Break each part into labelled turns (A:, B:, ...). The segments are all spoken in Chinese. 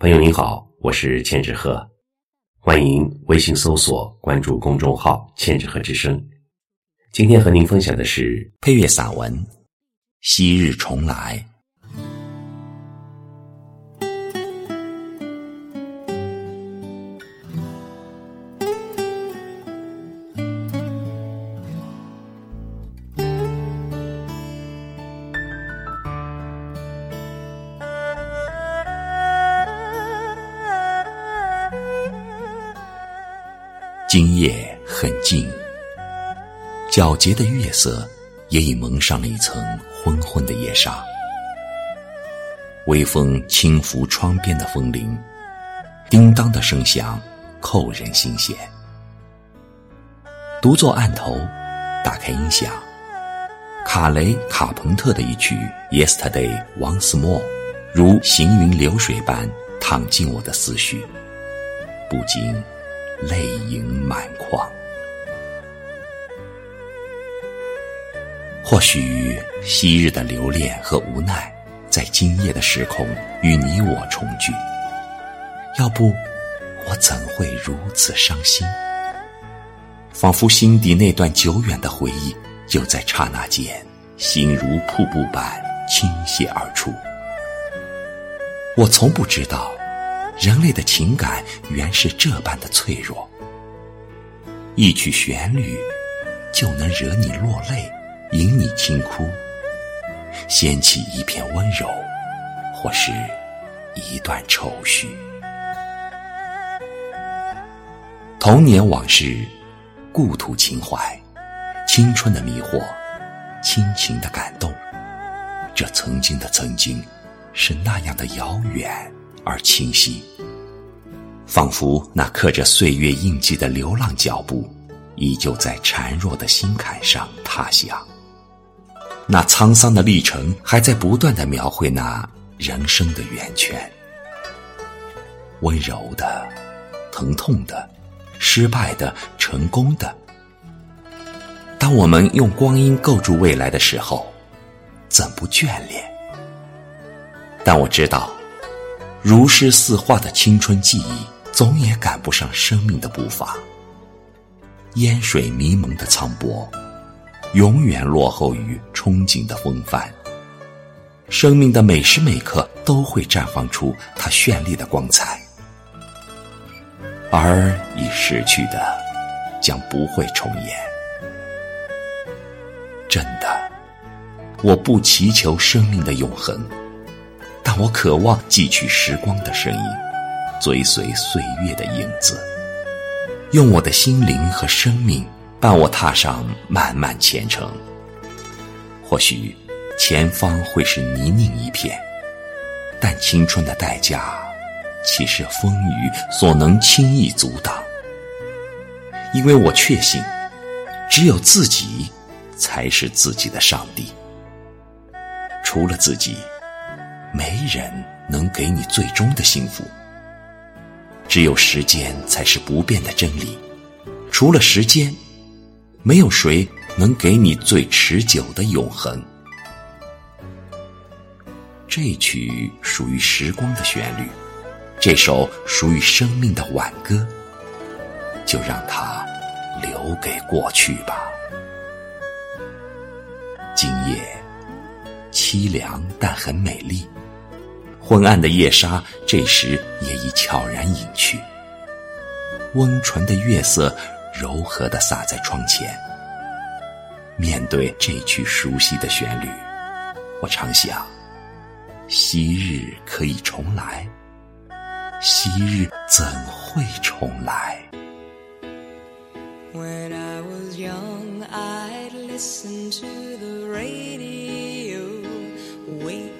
A: 朋友您好，我是千纸鹤，欢迎微信搜索关注公众号“千纸鹤之声”。今天和您分享的是
B: 配乐散文《昔日重来》。今夜很静，皎洁的月色也已蒙上了一层昏昏的夜纱。微风轻拂窗边的风铃，叮当的声响扣人心弦。独坐案头，打开音响，卡雷卡朋特的一曲《Yesterday Once More》，如行云流水般淌进我的思绪，不禁。泪盈满眶。或许昔日的留恋和无奈，在今夜的时空与你我重聚。要不，我怎会如此伤心？仿佛心底那段久远的回忆，就在刹那间，心如瀑布般倾泻而出。我从不知道。人类的情感原是这般的脆弱，一曲旋律就能惹你落泪，引你轻哭，掀起一片温柔，或是一段愁绪。童年往事，故土情怀，青春的迷惑，亲情的感动，这曾经的曾经，是那样的遥远。而清晰，仿佛那刻着岁月印记的流浪脚步，依旧在孱弱的心坎上踏响。那沧桑的历程，还在不断的描绘那人生的圆圈。温柔的，疼痛的，失败的，成功的。当我们用光阴构筑未来的时候，怎不眷恋？但我知道。如诗似画的青春记忆，总也赶不上生命的步伐。烟水迷蒙的苍波，永远落后于憧憬的风帆。生命的每时每刻都会绽放出它绚丽的光彩，而已逝去的，将不会重演。真的，我不祈求生命的永恒。但我渴望汲取时光的声音，追随岁月的影子，用我的心灵和生命伴我踏上漫漫前程。或许前方会是泥泞一片，但青春的代价，岂是风雨所能轻易阻挡？因为我确信，只有自己才是自己的上帝，除了自己。没人能给你最终的幸福，只有时间才是不变的真理。除了时间，没有谁能给你最持久的永恒。这曲属于时光的旋律，这首属于生命的挽歌，就让它留给过去吧。今夜凄凉，但很美丽。昏暗的夜纱，这时也已悄然隐去。温纯的月色，柔和地洒在窗前。面对这曲熟悉的旋律，我常想：昔日可以重来，昔日怎会重来
C: ？When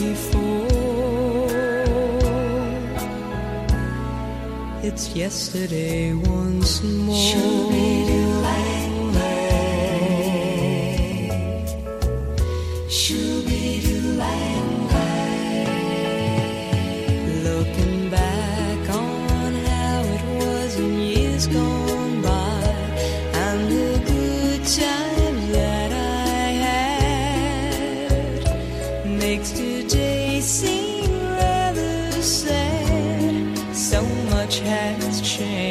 C: before. It's yesterday once more. Looking back on how it was in years gone by, and the good times that I had makes today seem rather sad. So much has changed.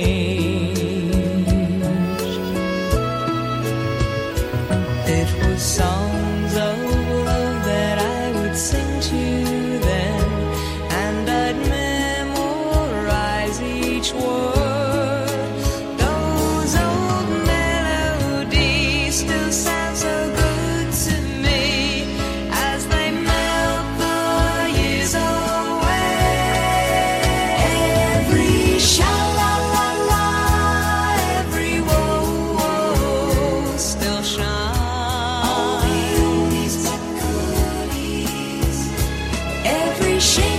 C: shame.